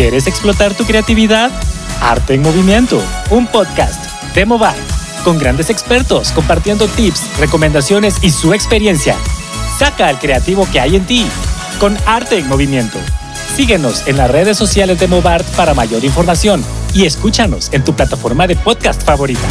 ¿Quieres explotar tu creatividad? Arte en Movimiento, un podcast de Mobile, con grandes expertos compartiendo tips, recomendaciones y su experiencia. Saca al creativo que hay en ti, con Arte en Movimiento. Síguenos en las redes sociales de Movart para mayor información y escúchanos en tu plataforma de podcast favorita.